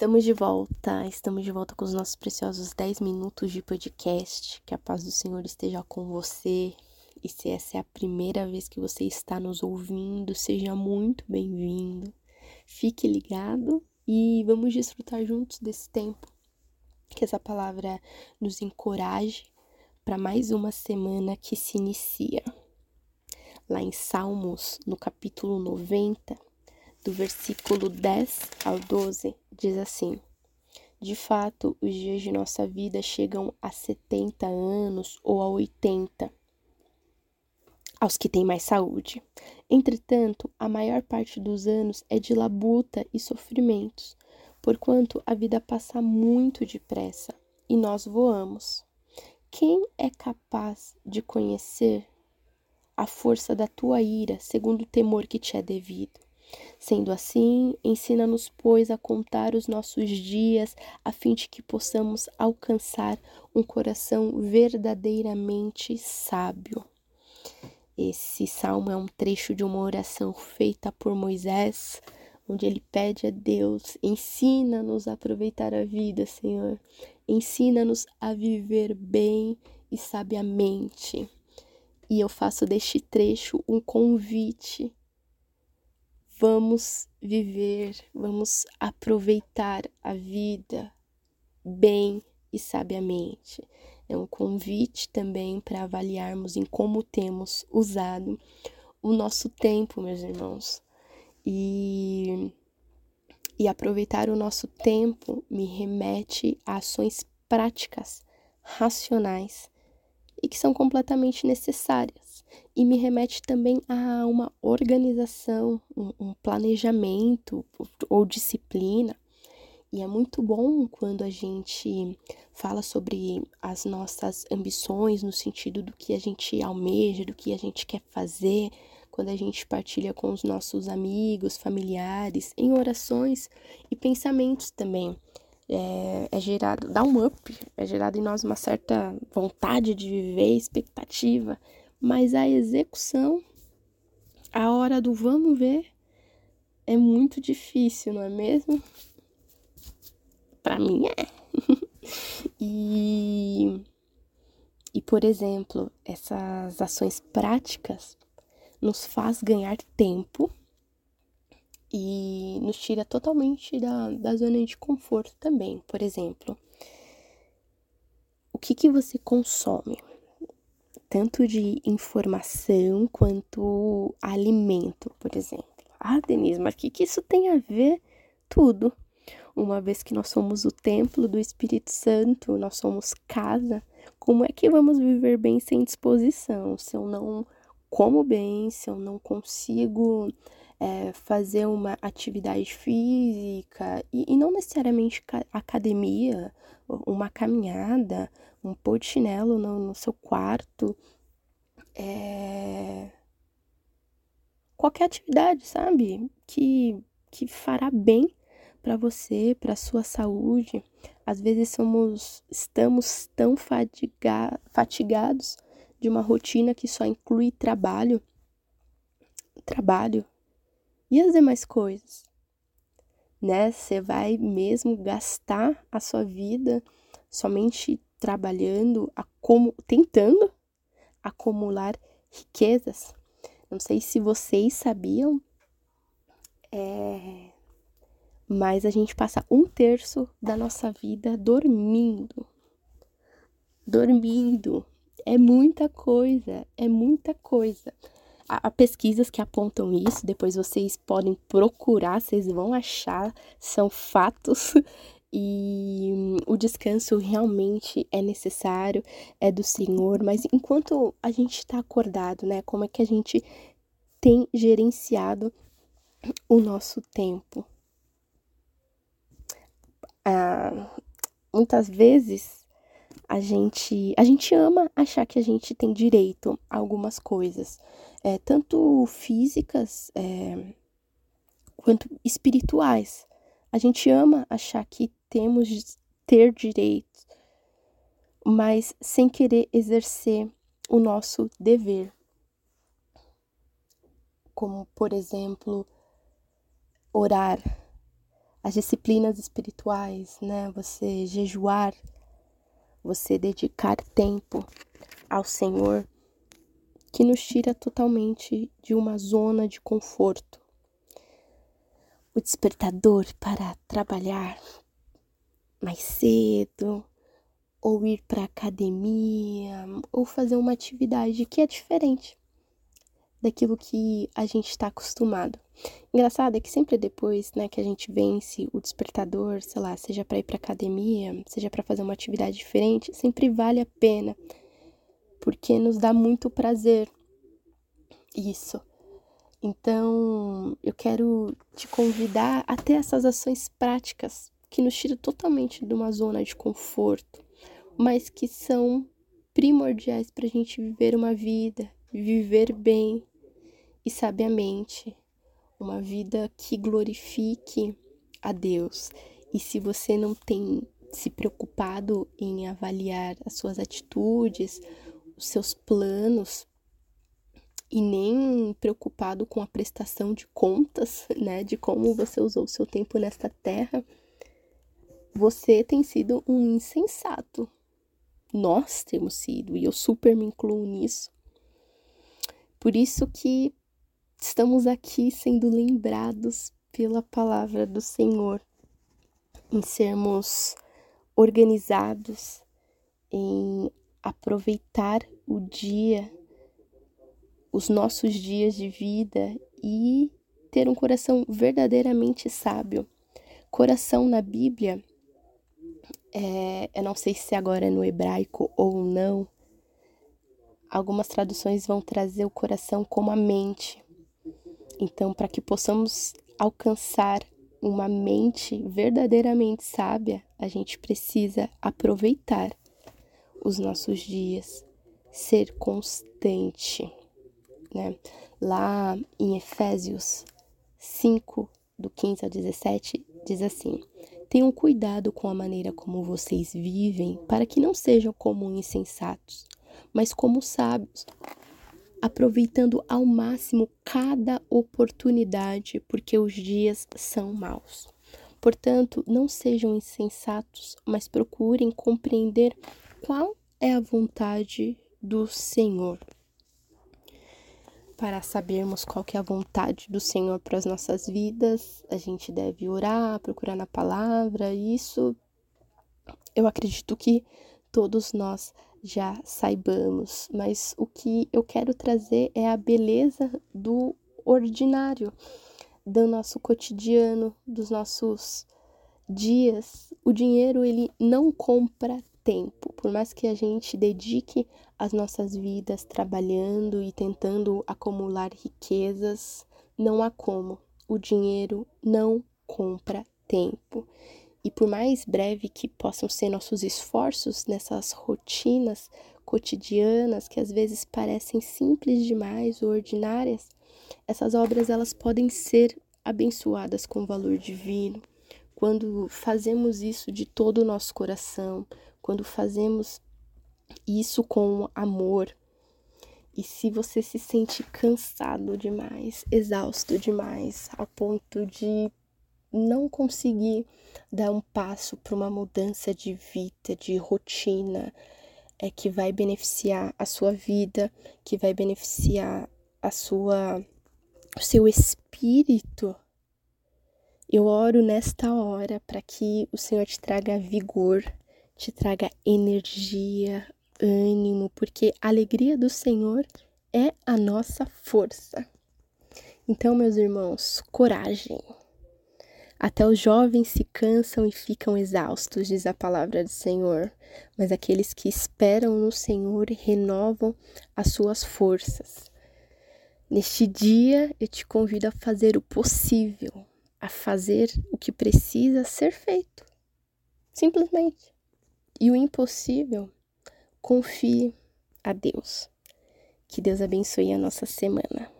Estamos de volta, estamos de volta com os nossos preciosos 10 minutos de podcast. Que a paz do Senhor esteja com você. E se essa é a primeira vez que você está nos ouvindo, seja muito bem-vindo. Fique ligado e vamos desfrutar juntos desse tempo. Que essa palavra nos encoraje para mais uma semana que se inicia. Lá em Salmos, no capítulo 90, do versículo 10 ao 12, diz assim: De fato, os dias de nossa vida chegam a 70 anos ou a 80, aos que têm mais saúde. Entretanto, a maior parte dos anos é de labuta e sofrimentos, porquanto a vida passa muito depressa e nós voamos. Quem é capaz de conhecer a força da tua ira, segundo o temor que te é devido? Sendo assim, ensina-nos, pois, a contar os nossos dias, a fim de que possamos alcançar um coração verdadeiramente sábio. Esse salmo é um trecho de uma oração feita por Moisés, onde ele pede a Deus: ensina-nos a aproveitar a vida, Senhor. Ensina-nos a viver bem e sabiamente. E eu faço deste trecho um convite Vamos viver, vamos aproveitar a vida bem e sabiamente. É um convite também para avaliarmos em como temos usado o nosso tempo, meus irmãos. E, e aproveitar o nosso tempo me remete a ações práticas, racionais e que são completamente necessárias. E me remete também a uma organização, um, um planejamento ou disciplina. E é muito bom quando a gente fala sobre as nossas ambições, no sentido do que a gente almeja, do que a gente quer fazer, quando a gente partilha com os nossos amigos, familiares, em orações e pensamentos também é, é, gerado, dá um up, é gerado em nós uma certa vontade de viver, expectativa, mas a execução, a hora do vamos ver, é muito difícil, não é mesmo? Para mim é. e, e, por exemplo, essas ações práticas nos faz ganhar tempo e nos tira totalmente da, da zona de conforto também. Por exemplo, o que, que você consome? Tanto de informação quanto alimento, por exemplo. Ah, Denise, mas o que, que isso tem a ver? Tudo. Uma vez que nós somos o templo do Espírito Santo, nós somos casa, como é que vamos viver bem sem disposição? Se eu não como bem, se eu não consigo é, fazer uma atividade física e, e não necessariamente academia, uma caminhada, um pôr de chinelo no, no seu quarto, é... qualquer atividade, sabe? Que, que fará bem para você, para sua saúde. Às vezes somos, estamos tão fatiga, fatigados de uma rotina que só inclui trabalho, trabalho, e as demais coisas? Né? Você vai mesmo gastar a sua vida somente trabalhando, tentando acumular riquezas? Não sei se vocês sabiam, é... mas a gente passa um terço da nossa vida dormindo. Dormindo. É muita coisa, é muita coisa há pesquisas que apontam isso, depois vocês podem procurar, vocês vão achar, são fatos. E o descanso realmente é necessário, é do Senhor, mas enquanto a gente está acordado, né? Como é que a gente tem gerenciado o nosso tempo? Ah, muitas vezes a gente, a gente ama achar que a gente tem direito a algumas coisas é, tanto físicas é, quanto espirituais. A gente ama achar que temos de ter direitos, mas sem querer exercer o nosso dever. Como, por exemplo, orar. as disciplinas espirituais, né? Você jejuar, você dedicar tempo ao Senhor, que nos tira totalmente de uma zona de conforto. O despertador para trabalhar mais cedo, ou ir para academia, ou fazer uma atividade que é diferente daquilo que a gente está acostumado. Engraçado é que sempre depois, né, que a gente vence o despertador, sei lá, seja para ir para academia, seja para fazer uma atividade diferente, sempre vale a pena, porque nos dá muito prazer. Isso. Então, eu quero te convidar a ter essas ações práticas que nos tiram totalmente de uma zona de conforto, mas que são primordiais para a gente viver uma vida, viver bem e sabiamente, uma vida que glorifique a Deus. E se você não tem se preocupado em avaliar as suas atitudes, os seus planos, e nem preocupado com a prestação de contas, né, de como você usou o seu tempo nesta terra, você tem sido um insensato. Nós temos sido, e eu super me incluo nisso. Por isso que estamos aqui sendo lembrados pela palavra do Senhor, em sermos organizados, em aproveitar o dia, os nossos dias de vida e ter um coração verdadeiramente sábio. Coração na Bíblia, é, eu não sei se agora é no hebraico ou não, algumas traduções vão trazer o coração como a mente. Então, para que possamos alcançar uma mente verdadeiramente sábia, a gente precisa aproveitar os nossos dias, ser constante, né? Lá em Efésios 5, do 15 ao 17, diz assim: Tenham cuidado com a maneira como vocês vivem, para que não sejam como insensatos, mas como sábios, aproveitando ao máximo cada oportunidade, porque os dias são maus. Portanto, não sejam insensatos, mas procurem compreender qual é a vontade do Senhor. Para sabermos qual é a vontade do Senhor para as nossas vidas, a gente deve orar, procurar na palavra. Isso eu acredito que todos nós já saibamos, mas o que eu quero trazer é a beleza do ordinário, do nosso cotidiano, dos nossos dias. O dinheiro ele não compra tempo, por mais que a gente dedique as nossas vidas trabalhando e tentando acumular riquezas, não há como. O dinheiro não compra tempo. E por mais breve que possam ser nossos esforços nessas rotinas cotidianas que às vezes parecem simples demais ou ordinárias, essas obras elas podem ser abençoadas com valor divino. Quando fazemos isso de todo o nosso coração, quando fazemos isso com amor, e se você se sente cansado demais, exausto demais, ao ponto de não conseguir dar um passo para uma mudança de vida, de rotina, é que vai beneficiar a sua vida, que vai beneficiar a sua o seu espírito. Eu oro nesta hora para que o Senhor te traga vigor, te traga energia, ânimo, porque a alegria do Senhor é a nossa força. Então, meus irmãos, coragem. Até os jovens se cansam e ficam exaustos, diz a palavra do Senhor, mas aqueles que esperam no Senhor renovam as suas forças. Neste dia, eu te convido a fazer o possível, a fazer o que precisa ser feito. Simplesmente. E o impossível, confie a Deus. Que Deus abençoe a nossa semana.